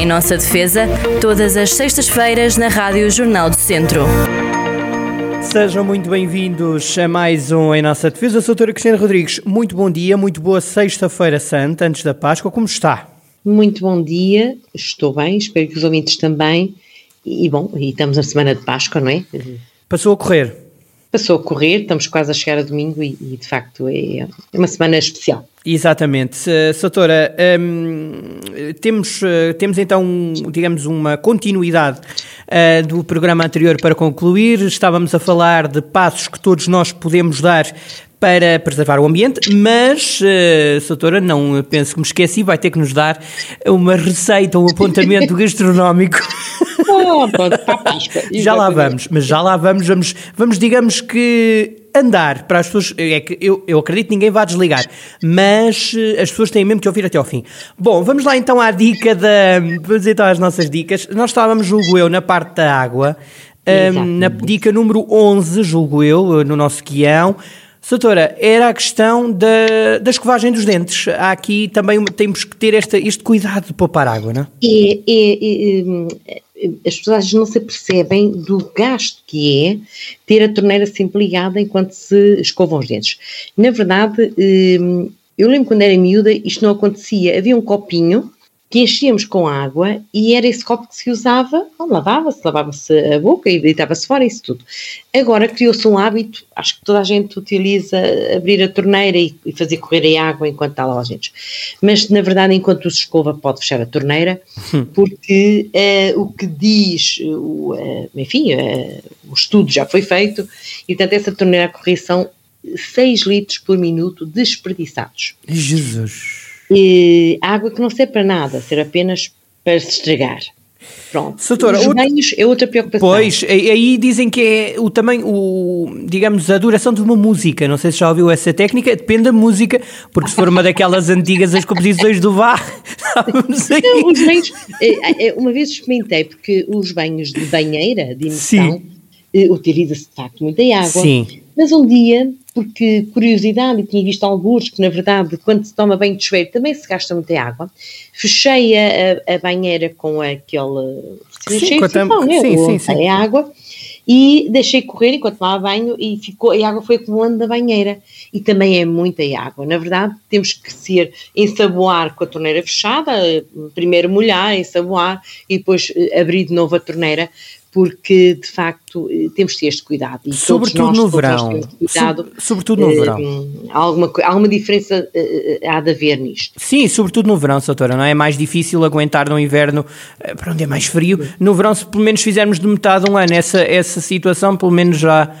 Em nossa defesa, todas as sextas-feiras na Rádio Jornal do Centro. Sejam muito bem-vindos a mais um Em Nossa Defesa. Sou a doutora Cristina Rodrigues. Muito bom dia, muito boa Sexta-feira Santa, antes da Páscoa. Como está? Muito bom dia, estou bem, espero que os ouvintes também. E bom, e estamos na semana de Páscoa, não é? Passou a correr? Passou a correr, estamos quase a chegar a domingo e, e de facto é, é uma semana especial. Exatamente. Soutora, hum, temos, eh, temos então, digamos, uma continuidade uh, do programa anterior para concluir. Estávamos a falar de passos que todos nós podemos dar para preservar o ambiente, mas, uh, Soutora, não penso que me esqueci, vai ter que nos dar uma receita, um apontamento gastronómico. Oh, pronto, para a Páscoa. já lá vamos, mas já lá vamos, vamos, vamos digamos que andar para as pessoas, é que eu, eu acredito que ninguém vá desligar, mas uh, as pessoas têm mesmo que ouvir até ao fim. Bom, vamos lá então à dica da, vamos então às nossas dicas. Nós estávamos, julgo eu, na parte da água, um, na dica número 11, julgo eu, no nosso guião, Doutora, era a questão da, da escovagem dos dentes. Há aqui também temos que ter esta, este cuidado de poupar água, não é? É, é, é as pessoas não se percebem do gasto que é ter a torneira sempre ligada enquanto se escovam os dentes. Na verdade, hum, eu lembro quando era miúda, isto não acontecia. Havia um copinho que enchíamos com água e era esse copo que se usava, lavava-se, lavava-se a boca e deitava-se fora, isso tudo. Agora criou-se um hábito, acho que toda a gente utiliza abrir a torneira e, e fazer correr a água enquanto está lá a gente. Mas, na verdade, enquanto se escova, pode fechar a torneira, hum. porque uh, o que diz, uh, enfim, uh, o estudo já foi feito, e, portanto, essa torneira a correr são 6 litros por minuto desperdiçados. Jesus! E água que não serve para nada, serve apenas para se estragar. Pronto. Doutora, Os banhos é outra preocupação. Pois, aí dizem que é o tamanho, o, digamos, a duração de uma música. Não sei se já ouviu essa técnica, depende da música, porque se for uma daquelas antigas as composições do VAR, não, os banhos, é, é, uma vez experimentei, porque os banhos de banheira, de imersão, eh, utiliza-se de facto muita água. Sim. Mas um dia porque curiosidade, e tinha visto alguns que, na verdade, quando se toma banho de chuveiro também se gasta muita água. Fechei a, a banheira com aquele. Sim, de sifão, né? sim, sim, sim. A água e deixei correr enquanto tomava banho e ficou, a água foi acumulando da banheira e também é muita água. Na verdade, temos que ser ensaboar com a torneira fechada, primeiro molhar, ensaboar e depois eh, abrir de novo a torneira porque de facto eh, temos de ter este cuidado. E sobretudo nós, no verão. Cuidado, so, sobretudo no uh, verão. Alguma, alguma diferença uh, há de haver nisto. Sim, sobretudo no verão, doutora, não é? é mais difícil aguentar no inverno, para onde é mais frio. No verão, se pelo menos fizermos de metade de um ano essa, essa situação, pelo menos já.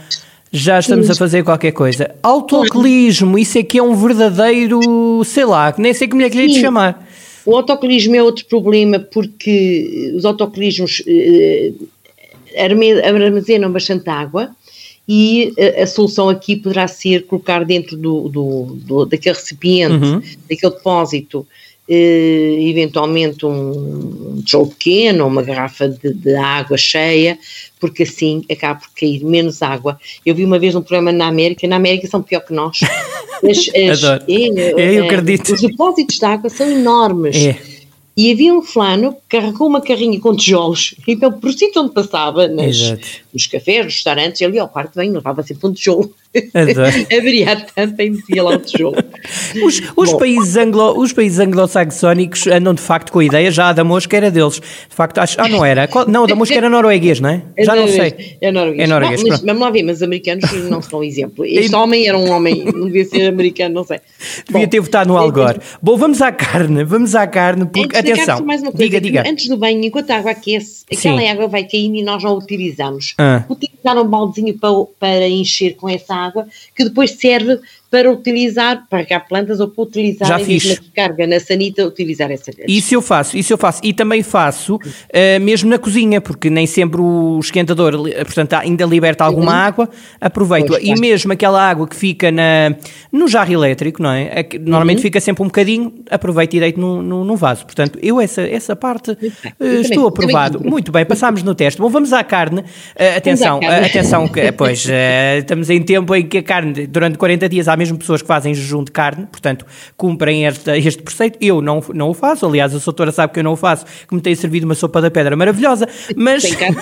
Já estamos a fazer qualquer coisa. Autocolismo, isso é que é um verdadeiro, sei lá, nem sei como é que lhe de chamar. O autocolismo é outro problema porque os autocolismos armazenam bastante água e a, a, solução aqui poderá ser colocar dentro do, do, do daquele recipiente, uhum. daquele depósito, eh, eventualmente um, tijolo pequeno ou uma garrafa de, de, água cheia, porque assim acaba por cair menos água. Eu vi uma vez um programa na América, na América são pior que nós. As, as, é, é, eu acredito. Os depósitos de água são enormes. É e havia um fulano que carregou uma carrinha com tijolos, então por sítio onde passava, nas, nos cafés, nos restaurantes, ali ao quarto bem levava sempre um tijolo. Haveria tanta e metia lá o tijolo. Os, os países anglo, os países anglo-saxónicos andam de facto com a ideia, já a da mosca era deles. De facto, acho, ah, não era. Não, a da mosca era norueguês, não é? é já não sei. É norueguês. É norueguês. Não, mas, vamos lá ver, mas os americanos não são exemplo. Este homem era um homem, não devia ser americano, não sei. Devia Bom, ter votado no Algor. Bom, vamos à carne, vamos à carne, porque, atenção, coisa, diga, diga. antes do banho, enquanto a água aquece, aquela Sim. água vai caindo e nós não a utilizamos. Ah. Utilizar um baldezinho para, para encher com essa água, que depois serve para utilizar, para regar plantas ou para utilizar Já fiz. na carga na sanita, utilizar essa. Isso eu faço, isso eu faço. E também faço uh, mesmo na cozinha, porque nem sempre o esquentador, portanto, ainda liberta alguma uhum. água, aproveito. e mesmo aquela água que fica na, no jarro elétrico, não é? normalmente uhum. fica sempre um bocadinho, aproveito e deito num, num, vaso. Portanto, eu essa, essa parte uh, estou aprovado. Muito bem, passámos no teste. Bom, vamos à carne. Uh, atenção, carne. atenção, que, pois, estamos em tempo em que a carne, durante 40 dias há mesmo pessoas que fazem jejum de carne, portanto, cumprem este, este preceito. Eu não, não o faço, aliás, a doutora sabe que eu não o faço, que me tem servido uma sopa da pedra maravilhosa, mas... Tem carne.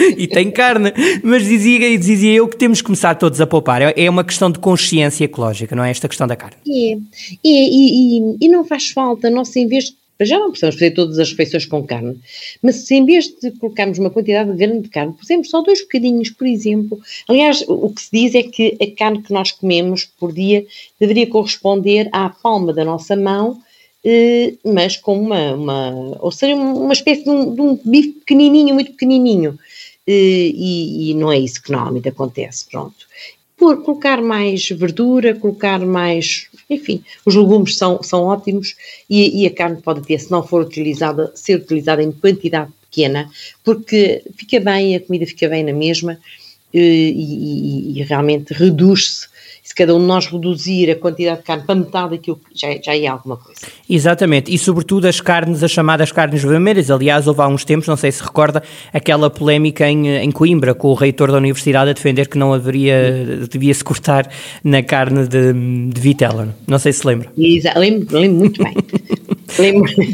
e tem carne, mas dizia, dizia eu que temos que começar todos a poupar. É, uma questão de consciência ecológica, não é esta questão da carne. É, e, e, e não faz falta, nós em vez de já não precisamos fazer todas as refeições com carne, mas se em vez de colocarmos uma quantidade grande de carne, pusemos só dois bocadinhos, por exemplo. Aliás, o que se diz é que a carne que nós comemos por dia deveria corresponder à palma da nossa mão, eh, mas com uma, uma, ou seja, uma espécie de um, de um bife pequenininho, muito pequenininho. Eh, e, e, não é isso que normalmente acontece, pronto. Por colocar mais verdura, colocar mais, enfim, os legumes são, são ótimos e, e a carne pode ter, se não for utilizada, ser utilizada em quantidade pequena, porque fica bem, a comida fica bem na mesma eh, e, e, e realmente reduz-se se cada um de nós reduzir a quantidade de carne para metade daquilo, já, já é alguma coisa. Exatamente, e sobretudo as carnes, as chamadas carnes vermelhas. Aliás, houve há uns tempos, não sei se recorda, aquela polémica em, em Coimbra, com o reitor da universidade a defender que não haveria, devia-se cortar na carne de, de vitela. Não sei se lembra. Exato, lembro, lembro muito bem.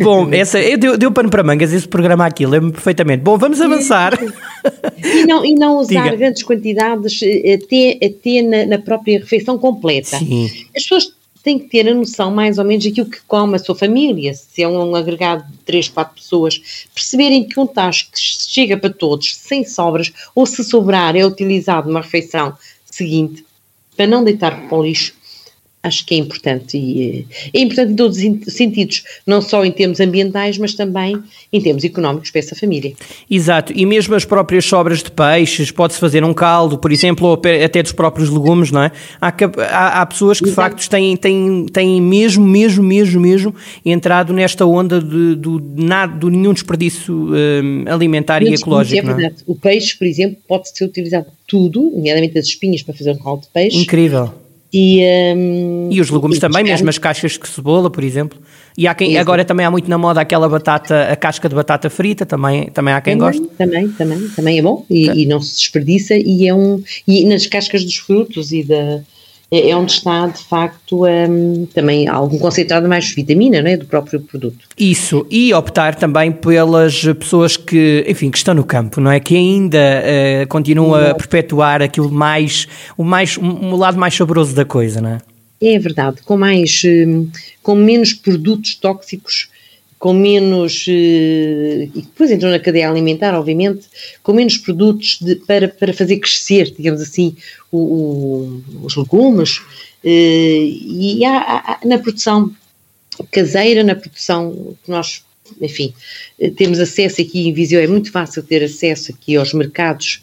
Bom, essa, deu, deu pano para mangas esse programa aqui, lembro-me perfeitamente. Bom, vamos avançar. E não, e não usar Diga. grandes quantidades até, até na, na, própria refeição completa. Sim. As pessoas têm que ter a noção mais ou menos daquilo que come a sua família, se é um, um agregado de 3, 4 pessoas, perceberem que um tacho que chega para todos, sem sobras, ou se sobrar é utilizado numa refeição seguinte, para não deitar para o lixo, acho que é importante e é importante em todos os sentidos, não só em termos ambientais, mas também em termos económicos para essa família. Exato, e mesmo as próprias sobras de peixes, pode-se fazer um caldo, por exemplo, ou até dos próprios legumes, não é? Há, há, há pessoas que Exato. de facto têm, têm, têm mesmo, mesmo, mesmo, mesmo entrado nesta onda de, do, nada, do nenhum desperdício um, alimentar e ecológico. É verdade. É? O peixe, por exemplo, pode ser utilizado tudo, nomeadamente as espinhas para fazer um caldo de peixe. Incrível e, um, e os legumes e também, mesmo as caixas de cebola, por exemplo. E há quem, agora também há muito na moda aquela batata, a casca de batata frita, também, também há quem também, goste. Também, também, também é bom e, e, não se desperdiça e é um. E nas cascas dos frutos e da é, é onde está, de facto, um, também algum concentrado mais vitamina não é, do próprio produto. Isso, e optar também pelas pessoas que, enfim, que estão no campo, não é? Que ainda uh, continuam a perpetuar aquilo mais, o mais, um, um lado mais saboroso da coisa, não é? É verdade, com mais, hum, com menos produtos tóxicos com menos, eh, e depois entram na cadeia alimentar, obviamente, com menos produtos de, para, para fazer crescer, digamos assim, o, o, os legumes, eh, e há, há, na produção caseira, na produção que nós, enfim, eh, temos acesso aqui em Viseu, é muito fácil ter acesso aqui aos mercados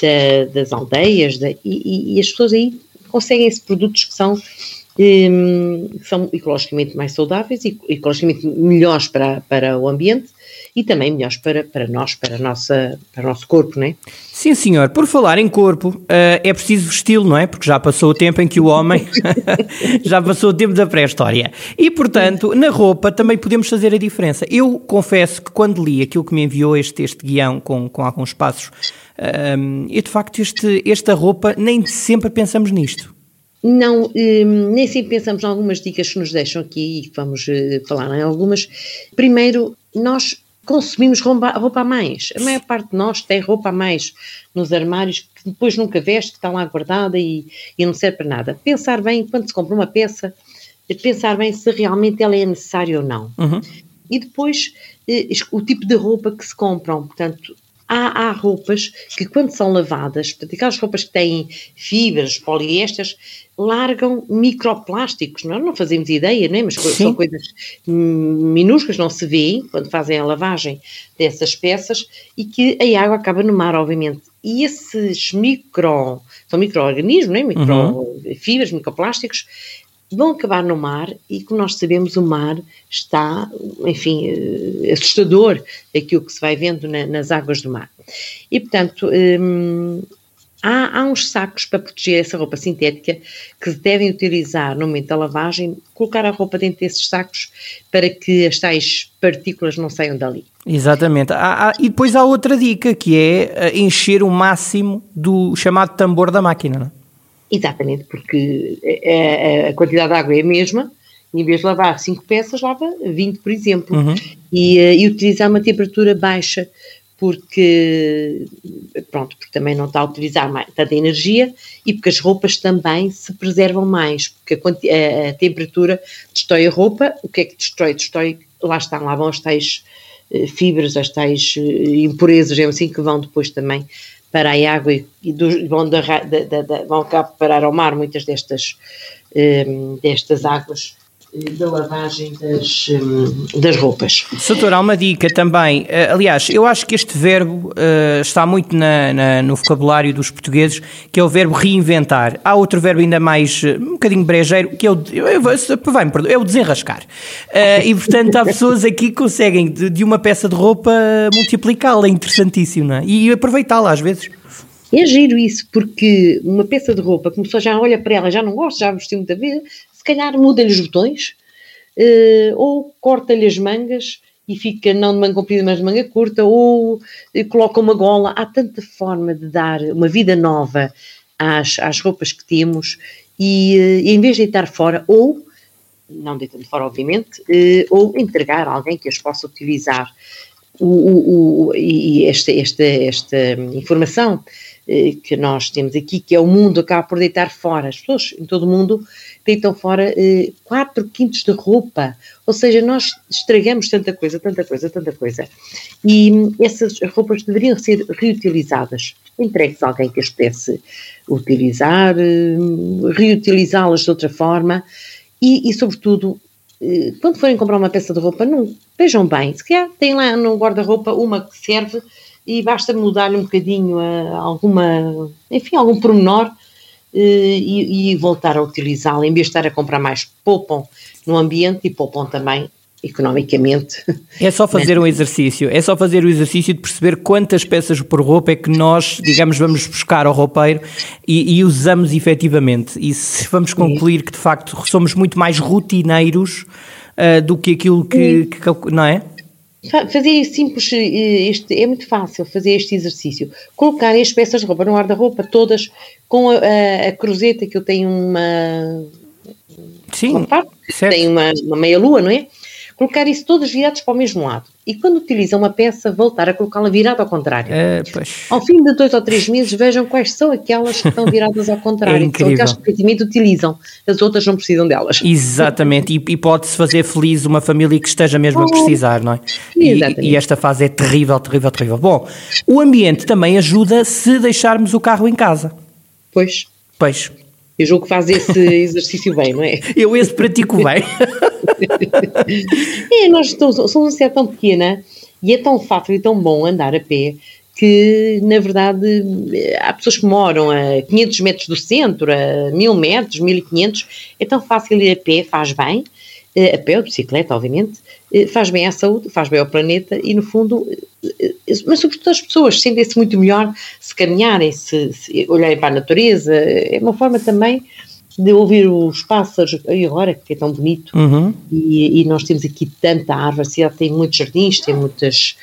da, das aldeias, da, e, e as pessoas aí conseguem esses produtos que são são ecologicamente mais saudáveis e ecologicamente melhores para, para o ambiente e também melhores para, para nós, para, nossa, para o nosso corpo, não é? Sim, senhor. Por falar em corpo, uh, é preciso vesti-lo, não é? Porque já passou o tempo em que o homem já passou o tempo da pré-história. E, portanto, na roupa também podemos fazer a diferença. Eu confesso que quando li aquilo que me enviou este, este guião com, com alguns passos, um, e de facto este, esta roupa nem sempre pensamos nisto não, um, nem sempre pensamos em algumas dicas que nos deixam aqui e vamos uh, falar em algumas. Primeiro, nós consumimos roupa, roupa a mais. A maior parte de nós tem roupa a mais nos armários que depois nunca veste, que está lá guardada e, e não serve para nada. Pensar bem, quando se compra uma peça, pensar bem se realmente ela é necessária ou não. Uhum. E depois, uh, o tipo de roupa que se compram. Portanto, há, há roupas que, quando são lavadas, portanto, aquelas roupas que têm fibras, poliésteres, largam microplásticos, nós não fazemos ideia, né? mas Sim. são coisas minúsculas, não se vêem quando fazem a lavagem dessas peças e que a água acaba no mar, obviamente. E esses micro, são micro-organismos, né? microfibras, uhum. microplásticos, vão acabar no mar e, como nós sabemos, o mar está, enfim, eh, assustador aquilo que se vai vendo na, nas águas do mar. E, portanto, hum, há, há, uns sacos para proteger essa roupa sintética que devem utilizar no momento da lavagem, colocar a roupa dentro desses sacos para que as tais partículas não saiam dali. Exatamente. Há, há, e depois há outra dica que é eh, encher o máximo do chamado tambor da máquina, não é? Exatamente, porque a, a, quantidade de água é a mesma, em vez de lavar 5 peças, lava 20, por exemplo. Uhum. E, e utilizar uma temperatura baixa, porque, pronto, porque também não está a utilizar mais, tanta energia e porque as roupas também se preservam mais, porque a, a, a temperatura destrói a roupa, o que é que destrói? Destrói, lá estão, lá vão as tais eh, fibras, as tais eh, impurezas, é assim, que vão depois também para a água e, e do, vão, da, da, da, vão cá parar ao mar muitas destas, um, eh, destas águas da lavagem das, hum, das roupas. Soutor, há uma dica também. Eh, aliás, eu acho que este verbo uh, está muito na, na, no vocabulário dos portugueses, que é o verbo reinventar. Há outro verbo ainda mais, eh, um bocadinho brejeiro, que é o, vai-me perdoar, é o desenrascar. Uh, e, portanto, há pessoas aqui que conseguem, de, de uma peça de roupa, multiplicá-la. É interessantíssimo, não é? E aproveitá-la às vezes. É giro isso, porque uma peça de roupa, como a pessoa já olha para ela, já não gosta, já vestiu muita vez, calhar muda-lhe os botões uh, ou corta-lhe as mangas e fica não de manga comprida, mas de manga curta, ou uh, coloca uma gola. Há tanta forma de dar uma vida nova às, às roupas que temos e, uh, em vez de deitar fora, ou, não deitando fora, obviamente, ou entregar a alguém que as possa utilizar. O, o, o, e esta, esta, esta informação que nós temos aqui, que é o mundo acaba por deitar fora, as pessoas em todo o mundo deitam fora eh, 4 quintos de roupa. Ou seja, nós estragamos tanta coisa, tanta coisa, tanta coisa. E essas roupas deveriam ser reutilizadas. Entregues a alguém que as pudesse utilizar, eh, reutilizá-las de outra forma e, e sobretudo, eh, quando forem comprar uma peça de roupa, não, vejam bem. Se calhar tem lá no guarda-roupa uma que serve e basta mudar-lhe um bocadinho a alguma, enfim, algum pormenor eh, e, e voltar a utilizá-la, em vez de estar a comprar mais, poupam no ambiente e poupam também economicamente. É só fazer um exercício, é só fazer o exercício de perceber quantas peças por roupa é que nós, digamos, vamos buscar ao roupeiro e, e usamos efetivamente. E se vamos concluir que de facto somos muito mais rotineiros uh, do que aquilo que, que, não é? Fazer simples, eh, este, é muito fácil fazer este exercício. Colocar as peças de roupa no guarda-roupa, todas com a, a, a, cruzeta, que eu tenho uma. Sim, uma parte, tem uma, uma meia-lua, não é? Colocar isso todos virados para o mesmo lado. E quando utiliza uma peça, voltar a colocá-la virada ao contrário. É, ao fim de dois ou três meses, vejam quais são aquelas que estão viradas ao contrário, é que são aquelas que efetivamente utilizam, as outras não precisam delas. Exatamente, e, e pode-se fazer feliz uma família que esteja mesmo oh, a precisar, não é? E, e, esta fase é terrível, terrível, terrível. Bom, o ambiente também ajuda se deixarmos o carro em casa. Pois. Pois. Eu julgo que faz esse exercício bem, não é? Eu esse pratico bem. é, nós estamos, somos uma cidade tão pequena e é tão fácil e tão bom andar a pé que, na verdade, há pessoas que moram a 500 metros do centro, a 1000 metros, 1500, é tão fácil ir a pé, faz bem, eh, a pé ou de bicicleta, obviamente, faz bem à saúde, faz bem ao planeta e, no fundo, eh, mas sobretudo as pessoas sentem-se muito melhor se caminharem, se, se olharem para a natureza, é uma forma também de ouvir os pássaros, e agora que é tão bonito, uhum. e, e, nós temos aqui tanta árvore, a cidade tem muitos jardins, tem muitas,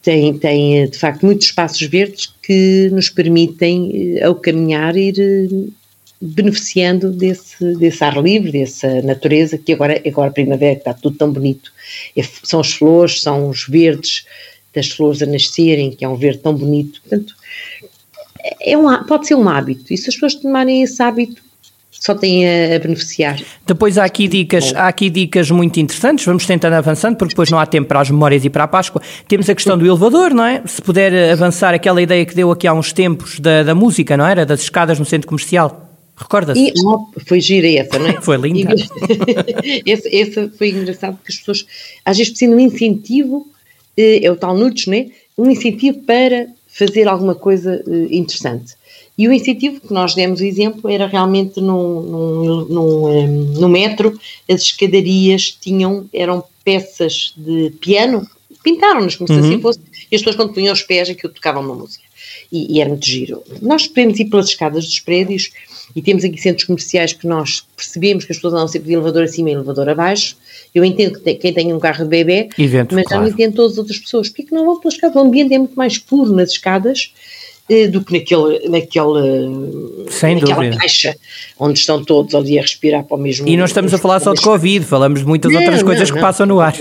tem, tem de facto muitos espaços verdes que nos permitem, ao caminhar, ir beneficiando desse, desse ar livre, dessa natureza, que agora, agora primavera que está tudo tão bonito. É, são as flores, são os verdes das flores a nascerem, que é um verde tão bonito. Portanto, é um, pode ser um hábito. E se as pessoas tomarem esse hábito, só têm a, beneficiar. Depois há aqui dicas, há aqui dicas muito interessantes, vamos tentando avançando, porque depois não há tempo para as memórias e para a Páscoa. Temos a questão do elevador, não é? Se puder avançar aquela ideia que deu aqui há uns tempos da, da música, não era? Das escadas no centro comercial. Recorda-se? Oh, foi gira essa, não é? foi linda. essa, essa foi engraçado porque as pessoas às vezes precisam de um incentivo, eh, é o tal nudes, não é? Um incentivo para fazer alguma coisa eh, interessante. E o incentivo que nós demos o exemplo era realmente no, no, no, eh, no metro, as escadarias tinham, eram peças de piano, pintaram-nos como uhum. se assim fosse, e as pessoas quando punham os pés aquilo tocavam uma música. E, e era muito giro. Nós podemos ir pelas escadas dos prédios e temos aqui centros comerciais que nós percebemos que as pessoas andam sempre de elevador acima e elevador abaixo. Eu entendo que quem tem um carro de bebê, Evento, mas claro. já não entendo todas as outras pessoas. Porquê que não vão pelas escadas? O ambiente é muito mais puro nas escadas eh, do que naquele, naquele, Sem naquela dúvida. caixa onde estão todos ali a respirar para o mesmo E não estamos a falar só de Covid, falamos de muitas Não, outras não, coisas que não. passam no ar.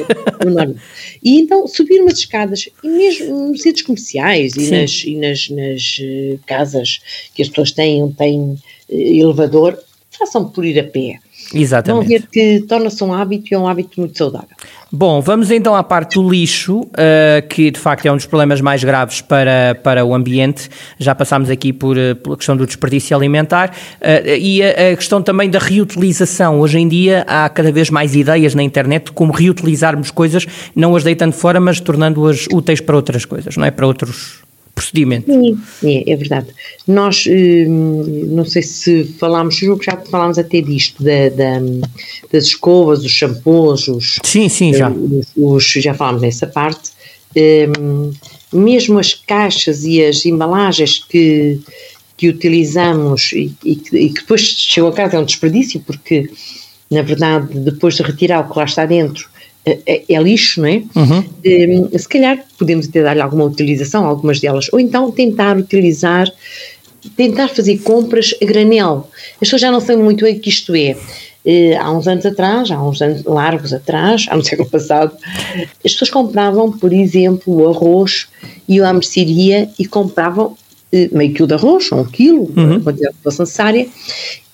E então subir umas escadas, e mesmo nos centros comerciais e nas, e nas, nas, eh, casas que as pessoas têm, onde têm elevador, façam por ir a pé. Vão Exatamente. ver que torna-se um hábito e é um hábito muito saudável. Bom, vamos então à parte do lixo, uh, que de facto é um dos problemas mais graves para, para o ambiente. Já passámos aqui por, uh, pela questão do desperdício alimentar uh, e a, a questão também da reutilização. Hoje em dia há cada vez mais ideias na internet de como reutilizarmos coisas, não as deitando fora, mas tornando-as úteis para outras coisas, não é? Para outros procedimentos. Sim, é, é verdade. Nós, hum, não sei se falámos, julgo que já falámos até disto, da, da- das escovas, os shampoos, os, Sim, sim, já. os, os- já falámos nessa parte. Hum, mesmo as caixas e as embalagens que, que utilizamos e, e que, e que depois chegam a casa é um desperdício, porque na verdade, depois de retirar o que lá está dentro, é, é- é lixo, não é? Uhum. Hum, se calhar podemos até dar-lhe alguma utilização, algumas delas, ou então tentar utilizar, tentar fazer compras a granel. As pessoas já não sabem muito bem o que isto é. Eh, há uns anos atrás, há uns anos largos atrás, há no século passado, as pessoas compravam, por exemplo, o arroz, iam à mercearia e compravam eh, meio quilo de arroz, ou um quilo, a quantidade que fosse necessária,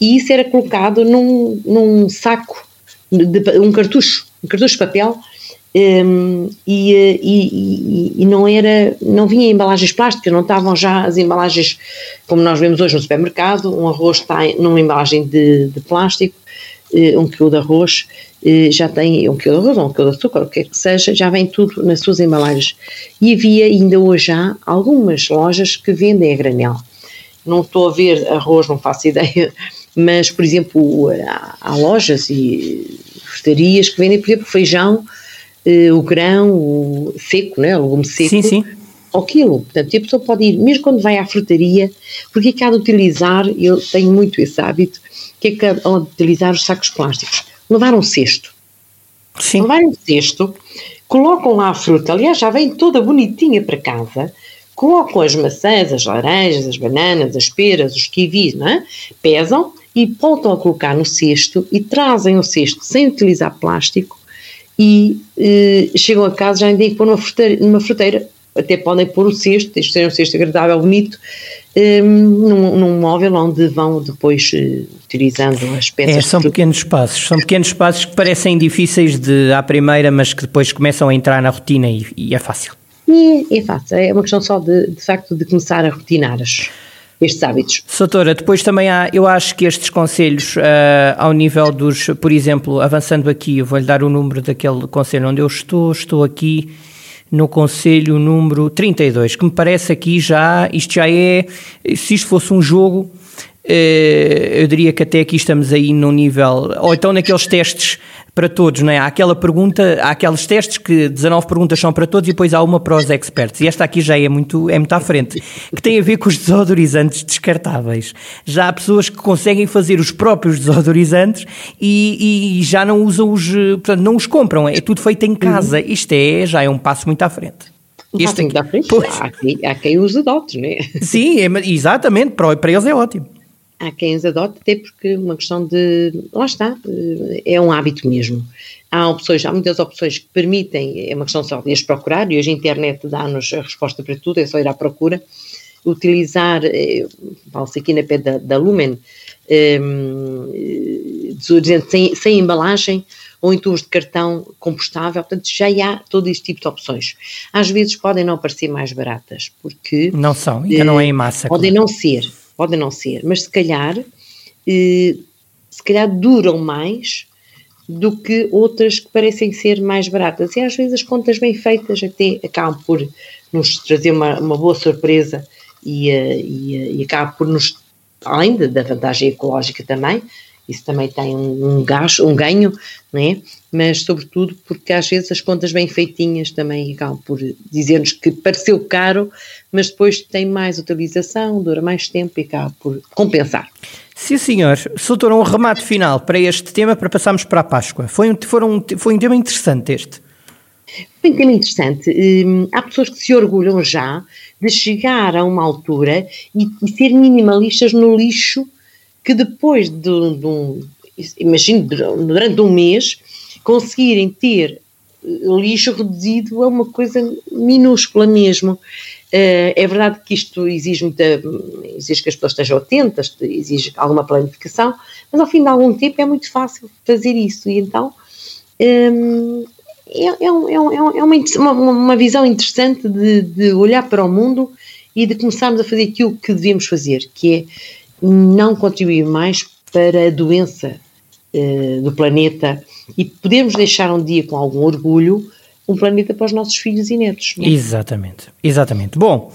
e isso era colocado num, num saco, de, um cartucho, um cartucho de papel, hum, e, eh, e- e- e não era, não vinha em embalagens plásticas, não estavam já as embalagens como nós vemos hoje no supermercado, um arroz está numa embalagem de, de plástico, eh, um quilo de arroz eh, já tem um quilo de arroz, um quilo de açúcar, o que quer que seja, já vem tudo nas suas embalagens. E havia ainda hoje há algumas lojas que vendem a granel. Não estou a ver arroz, não faço ideia, mas, por exemplo, há, há lojas e frutarias que vendem, por exemplo, feijão, eh, o grão, o seco, né, o legume seco, Sim, sim. ao quilo. Portanto, a pessoa pode ir, mesmo quando vai à frutaria, porque é que há de utilizar, eu tenho muito esse hábito, que é que há de utilizar os sacos plásticos? Levar um cesto. Sim. Levar um cesto, colocam lá a fruta, aliás, já vem toda bonitinha para casa, colocam as maçãs, as laranjas, as bananas, as peras, os kiwis, não é? pesam e voltam a colocar no cesto e trazem o cesto sem utilizar plástico e eh, chegam a casa já têm que pôr numa fruteira, numa fruteira. Até podem pôr o cesto, isto seja um cesto agradável, bonito, eh, num, num móvel onde vão depois eh, utilizando as peças. É, são pequenos espaços, são pequenos espaços que parecem difíceis de à primeira, mas que depois começam a entrar na rotina e, e é fácil. E é fácil, é uma questão só de, de facto de começar a rotinar as- estes hábitos. Soutora, depois também há, eu acho que estes conselhos, ah, ao nível dos, por exemplo, avançando aqui, eu vou-lhe dar o número daquele conselho onde eu estou, estou aqui no conselho número 32, que me parece aqui já, isto já é, se isto fosse um jogo, eh, eu diria que até aqui estamos aí num nível, ou então naqueles testes para todos, não é? Há aquela pergunta, há aqueles testes que 19 perguntas são para todos e depois há uma para os experts. E esta aqui já é muito, é muito à frente, que tem a ver com os desodorizantes descartáveis. Já há pessoas que conseguem fazer os próprios desodorizantes e, e já não usam os, eh, portanto, não os compram, é tudo feito em casa. Isto é, já é um passo muito à frente. Este muito à frente, Pois. há, quem, há quem os adote, não é? Sim, é, exatamente, para, para eles é ótimo. Há quem os adote, até porque uma questão de. Lá está, eh, é um hábito mesmo. Há opções, há muitas opções que permitem, é uma questão só de as procurar, e hoje a internet dá-nos a resposta para tudo, é só ir à procura. Utilizar, eh, falo-se aqui na pé da, da Lumen, eh, desodorizante sem, sem embalagem ou em tubos de cartão compostável, portanto já há todo este tipo de opções. Às vezes podem não parecer mais baratas, porque Não são, ainda não é em massa. Podem claro. não ser, podem não ser, mas se calhar, eh, se calhar duram mais do que outras que parecem ser mais baratas. E às vezes as contas bem feitas até acabam por nos trazer uma, uma boa surpresa e, eh, e, eh, e acabam por nos, além da- vantagem ecológica também, isso também tem um, gasto, um ganho, não é? Mas sobretudo porque às vezes as contas bem feitinhas também acabam por dizer-nos que pareceu caro, mas depois tem mais utilização, dura mais tempo e acaba por compensar. Sim, senhor. Soutor, um remate final para este tema, para passarmos para a Páscoa. Foi um, foram, foi um tema interessante este. Foi um tema interessante. Hum, há pessoas que se orgulham já de chegar a uma altura e, e ser minimalistas no lixo que depois de, de um, imagino, durante um mês, conseguirem ter lixo reduzido a uma coisa minúscula mesmo. Uh, é verdade que isto exige muita, exige que as pessoas estejam atentas, exige alguma planificação, mas ao fim de algum tempo é muito fácil fazer isso e então um, é, é, é, é, uma, uma, visão interessante de, de olhar para o mundo e de começarmos a fazer aquilo que devemos fazer, que é não contribuir mais para a doença uh, do planeta e podermos deixar um dia com algum orgulho um planeta para os nossos filhos e netos. É? Exatamente, exatamente. Bom,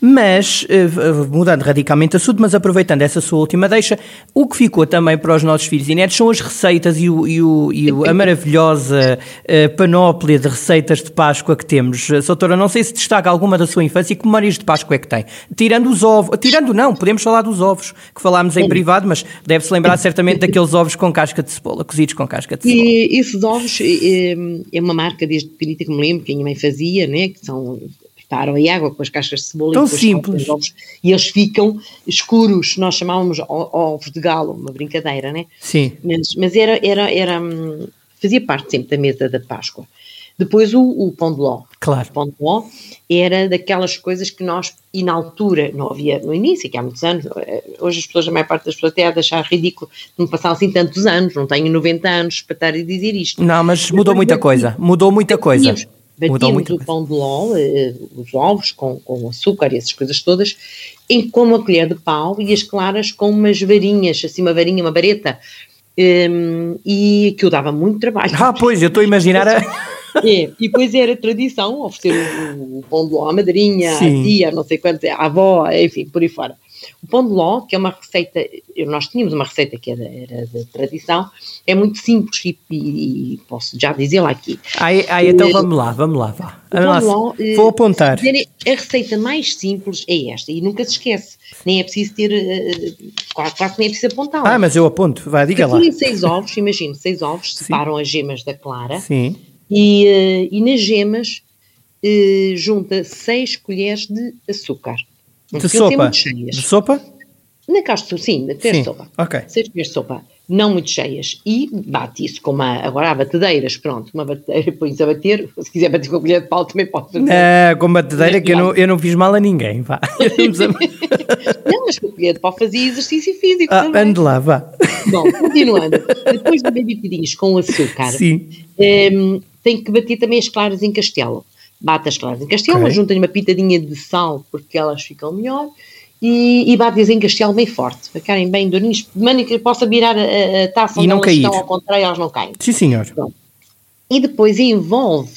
mas, eh, mudando radicalmente de assunto, mas aproveitando essa sua última deixa, o que ficou também para os nossos filhos e netos são as receitas e, o, e, o, e a maravilhosa uh, panóplia de receitas de Páscoa que temos. Eh, Soutora, não sei se destaca alguma da sua infância e que memórias de Páscoa é que tem. Tirando os ovos, tirando não, podemos falar dos ovos, que falámos em privado, mas deve-se lembrar certamente daqueles ovos com casca de cebola, cozidos com casca de cebola. E esses ovos é, é uma marca desde pequenita que me lembro, que a minha mãe fazia, né, que são taram em água com as cascas de cebola Tão e simples. Ovos, e eles ficam escuros, nós chamávamos ovos de galo, uma brincadeira, né? Sim. Mas, mas era, era, era, hum, fazia parte sempre da mesa da Páscoa. Depois o, o pão de ló. Claro. O pão de ló era daquelas coisas que nós, e na altura, não havia no início, que há muitos anos, eh, hoje as pessoas, a maior parte das pessoas até a deixar ridículo de me passar assim tantos anos, não tenho 90 anos para estar a dizer isto. Não, mas mudou muita coisa, mudou muita coisa. Batíamos o pão de ló, eh, os ovos com, com açúcar e essas coisas todas, em, com uma colher de pau e as claras com umas varinhas, assim uma varinha, uma vareta, um, e que eu dava muito trabalho. Ah, pois, eu estou a imaginar a... É, e depois era tradição oferecer o, o, pão de ló à madrinha, Sim. à tia, não sei quanto, à avó, enfim, por aí fora. O pão de ló, que é uma receita, nós tínhamos uma receita que era, era de tradição, é muito simples e, e, posso já dizê-la aqui. Ai, ai, então vamos lá, vamos lá, vá. Ló, Vou apontar. A receita mais simples é esta e nunca se esquece. Nem é preciso ter, uh, quase, quase nem é preciso apontá-la. Ah, mas eu aponto, vai, diga lá. seis ovos, imagino, seis ovos, Sim. separam as gemas da clara. Sim. E, e nas gemas junta seis colheres de açúcar. De sopa? De sopa? Na caixa, sim, de ter sopa. Ok. Seis colheres de sopa, não muito cheias. E bate isso com uma. Agora há batedeiras, pronto, uma batedeira, põe-se a bater. Se quiser bater com a colher de pau, também pode fazer. É, com batedeira, que eu não, eu não fiz mal a ninguém, vá. não, mas com a colher de pau fazia exercício físico. Ah, ande lá, vá. Bom, continuando. Depois de bem batidinhos com açúcar, sim. Um, ehm, tem que bater também as claras em castelo bate as claras em castelo, okay. junta-lhe uma pitadinha de sal porque elas ficam melhor e, e bate-as em castelo bem forte, para ficarem bem durinhos, de maneira que possa virar a, a taça e onde não elas cair. estão ao contrário, elas não caem. Sim, senhor. Pronto. E depois envolve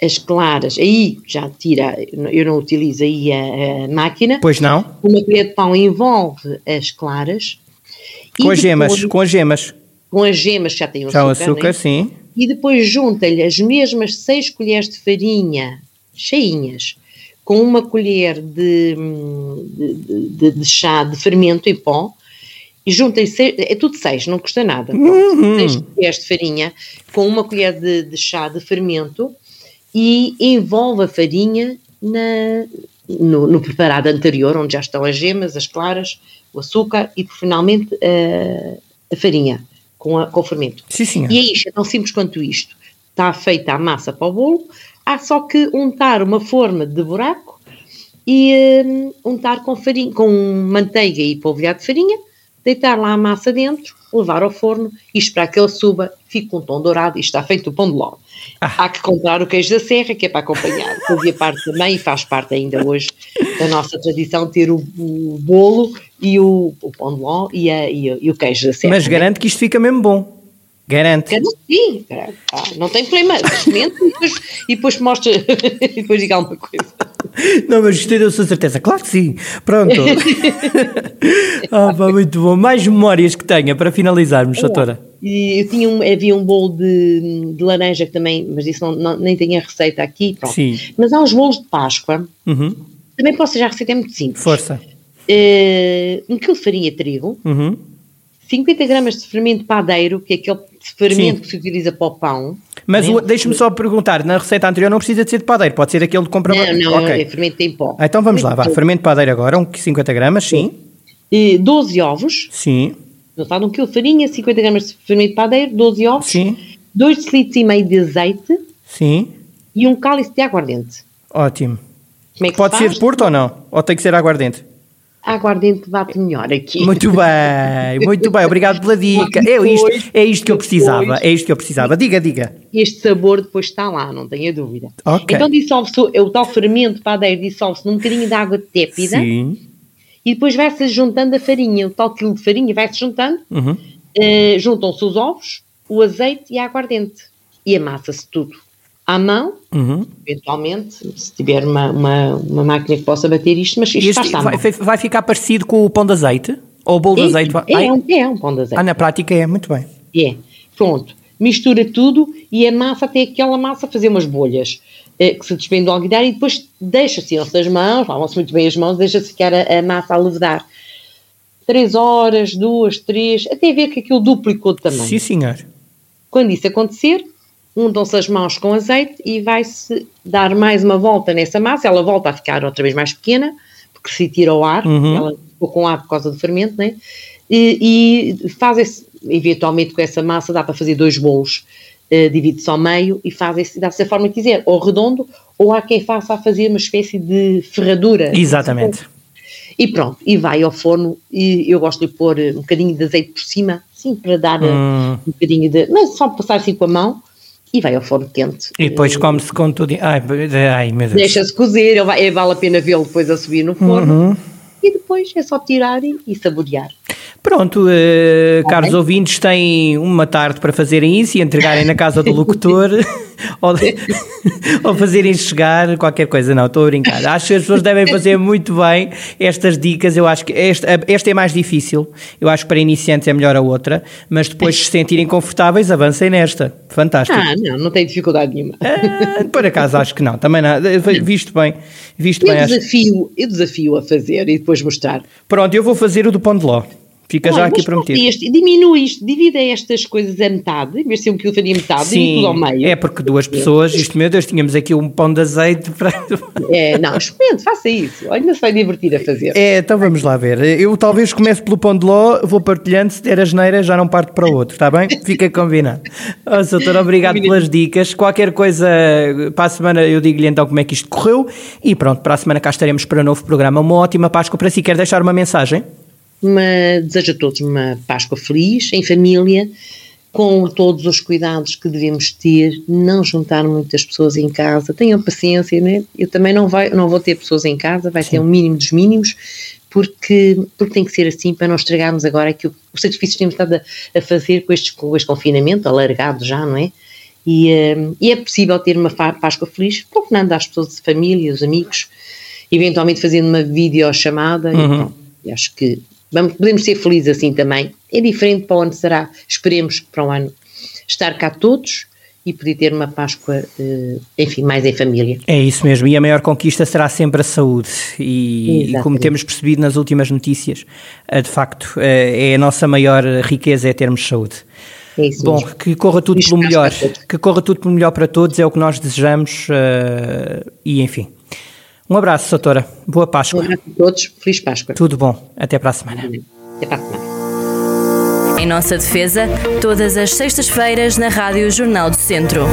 as claras, aí já tira, eu não utilizo aí a, a máquina. Pois não. Uma colher de pão envolve as claras. Com as gemas, com as gemas. Com as gemas já tem o já açúcar. Já o açúcar, né? sim e depois junta-lhe as mesmas 6 colheres de farinha cheinhas com uma colher de, de, de, de chá de fermento em pó e junta-lhe, é tudo 6, não custa nada. 6 uhum. colheres de farinha com uma colher de, de chá de fermento e envolve a farinha na, no, no, preparado anterior, onde já estão as gemas, as claras, o açúcar e finalmente a, a farinha com, a, com o fermento. Sim, senhor. E é isto, é tão simples quanto isto. Está feita a massa para o bolo, há só que untar uma forma de buraco e um, untar com, farinha, com manteiga e polvilhado de farinha, deitar lá a massa dentro, levar ao forno e esperar que ele suba, fique com um tom dourado e está feito o pão de ló. Ah. Há que comprar o queijo da serra, que é para acompanhar. Fazia parte também e faz parte ainda hoje da nossa tradição ter o, o bolo e o, o pão de ló e, a, e, e, o queijo da serra. Mas né? garante que isto fica mesmo bom. Garante. Sim, ah, não tem problema. E depois, e depois mostra e depois diga alguma coisa. Não, mas gostei da sua certeza. Claro que sim. Pronto. pá, muito bom. Mais memórias que tenha para finalizarmos, é. doutora. E eu tinha um, havia um bolo de, de laranja que também, mas isso não, não, nem tem a receita aqui. Pronto. Sim. Mas há uns bolos de Páscoa. Uhum. Também posso já a receita é muito simples. Força. Uh, um quilo de farinha de trigo. Uhum. 50 gramas de fermento padeiro, que é aquele fermento Sim. que se utiliza para o pão. Mas Né? deixa-me só perguntar, na receita anterior não precisa de ser de padeiro, pode ser aquele de compra Não, não, Ok. é fermento em pó. Então vamos lá, vá. Fermento de padeiro agora, um 50 gramas, sim. Eh, 12 ovos, Sim, não sabe, um quilo de farinha, 50 gramas de fermento de padeiro, 12 ovos, sim, 2 decilitros e meio de azeite sim. e um cálice de aguardente. Ótimo. Como é que Pode se ser de Porto ou não? Ou tem que ser aguardente? A aguardente bate melhor aqui. Muito bem, muito bem, obrigado pela dica. É isto, é isto que eu precisava, é isto que eu precisava. Diga, diga. Este sabor depois está lá, não tenha dúvida. Ok. Então dissolve-se, o- o tal fermento de padeiro dissolve-se num bocadinho de água tépida Sim. e depois vai-se juntando a farinha, o tal quilo de farinha vai-se juntando, Uhum. eh, juntam-se os ovos, o azeite e a aguardente e amassa-se tudo. À mão, Uhum. eventualmente, se tiver uma, uma, uma máquina que possa bater isto, mas isto faz este vai, mão. vai ficar parecido com o pão de azeite? Ou o bolo de É, azeite? vai- é, Ai, um, é um pão de azeite. Ah, na prática é, muito bem. É. Pronto. Mistura tudo e amassa até aquela massa fazer umas bolhas eh, que se despende do alguidar e depois deixa-se, as mãos, lavam-se muito bem as mãos, deixa-se ficar a, a massa a levedar. Três horas, duas, três, até ver que aquilo duplicou de tamanho. Sim, senhor. Quando isso acontecer, untam-se as mãos com azeite e vai-se dar mais uma volta nessa massa. Ela volta a ficar outra vez mais pequena, porque se tira o ar, Uhum. ela ficou com ar por causa do fermento, né? E, e faz-se, eventualmente com essa massa dá para fazer dois bolos, eh, divide-se ao meio e faz-se, dá-se a forma que quiser, ou redondo, ou há quem faça a fazer uma espécie de ferradura. Exatamente. E pronto, e vai ao forno e eu gosto de pôr um bocadinho de azeite por cima, sim, para dar eh, Hum. um bocadinho de. Não, só passar assim com a mão e vai ao forno quente. E depois come-se com tudo. Ai, ai meu Deus. Deixa-se cozer, ele vai, eh, vale a pena vê-lo depois a subir no forno. E depois é só tirar e, e saborear. Pronto, eh, caros ouvintes, têm uma tarde para fazerem isso e entregarem na casa do locutor ou, ou fazerem chegar qualquer coisa. Não, estou a brincar. Acho que as pessoas devem fazer muito bem estas dicas. Eu acho que esta, esta é mais difícil. Eu acho que para iniciantes é melhor a outra, mas depois se sentirem confortáveis, avancem nesta. Fantástico. Ah, não, não tem dificuldade nenhuma. Ah, por acaso acho que não, também não. Visto bem, visto Eu bem. acho- desafio, eu desafio a fazer e depois mostrar. Pronto, eu vou fazer o do pão de ló. Fica já aqui prometido. Este, diminui isto, divida estas coisas a metade, em vez de ser um quilo faria metade, divide tudo ao meio. é porque duas pessoas, isto meu Deus, tínhamos aqui um pão de azeite para. É, não, experimente, faça isso. Olha, ainda se vai divertir a fazer. É, então vamos lá ver. Eu talvez comece pelo pão de ló, vou partilhando, se der a geneira já não parto para o outro, está bem? Fica combinado. Ó, doutor, obrigado pelas dicas. Qualquer coisa, para a semana eu digo-lhe então como é que isto correu e pronto, para a semana cá estaremos para um novo programa. Uma ótima Páscoa para si. Quer deixar uma mensagem? Uma, desejo a todos uma Páscoa feliz, em família, com todos os cuidados que devemos ter, não juntar muitas pessoas em casa, tenham paciência, né? Eu também não, vai, não vou ter pessoas em casa, vai ter um mínimo dos mínimos, porque, porque tem que ser assim para não estragarmos agora aquilo, o sacrifício que temos estado a, a fazer com, estes, com este confinamento, alargado já, não é? E, eh, e é possível ter uma Páscoa feliz, telefonando às pessoas de família, os amigos, eventualmente fazendo uma videochamada, e pronto, e acho que vamos, podemos ser felizes assim também. É diferente para o ano será, esperemos que para o ano estar cá todos e poder ter uma Páscoa, eh, enfim, mais em família. É isso mesmo, e a maior conquista será sempre a saúde. E, e como temos percebido nas últimas notícias, eh, de facto, eh, é a nossa maior riqueza é termos saúde. É isso Bom, mesmo. que corra tudo Feliz pelo melhor, que corra tudo pelo melhor para todos, é o que nós desejamos e enfim. Um abraço, doutora. Boa Um Páscoa. abraço a todos, Feliz Páscoa. Tudo bom. Até para a semana. Até para a semana. Em nossa defesa, todas as sextas-feiras na Rádio Jornal do Centro.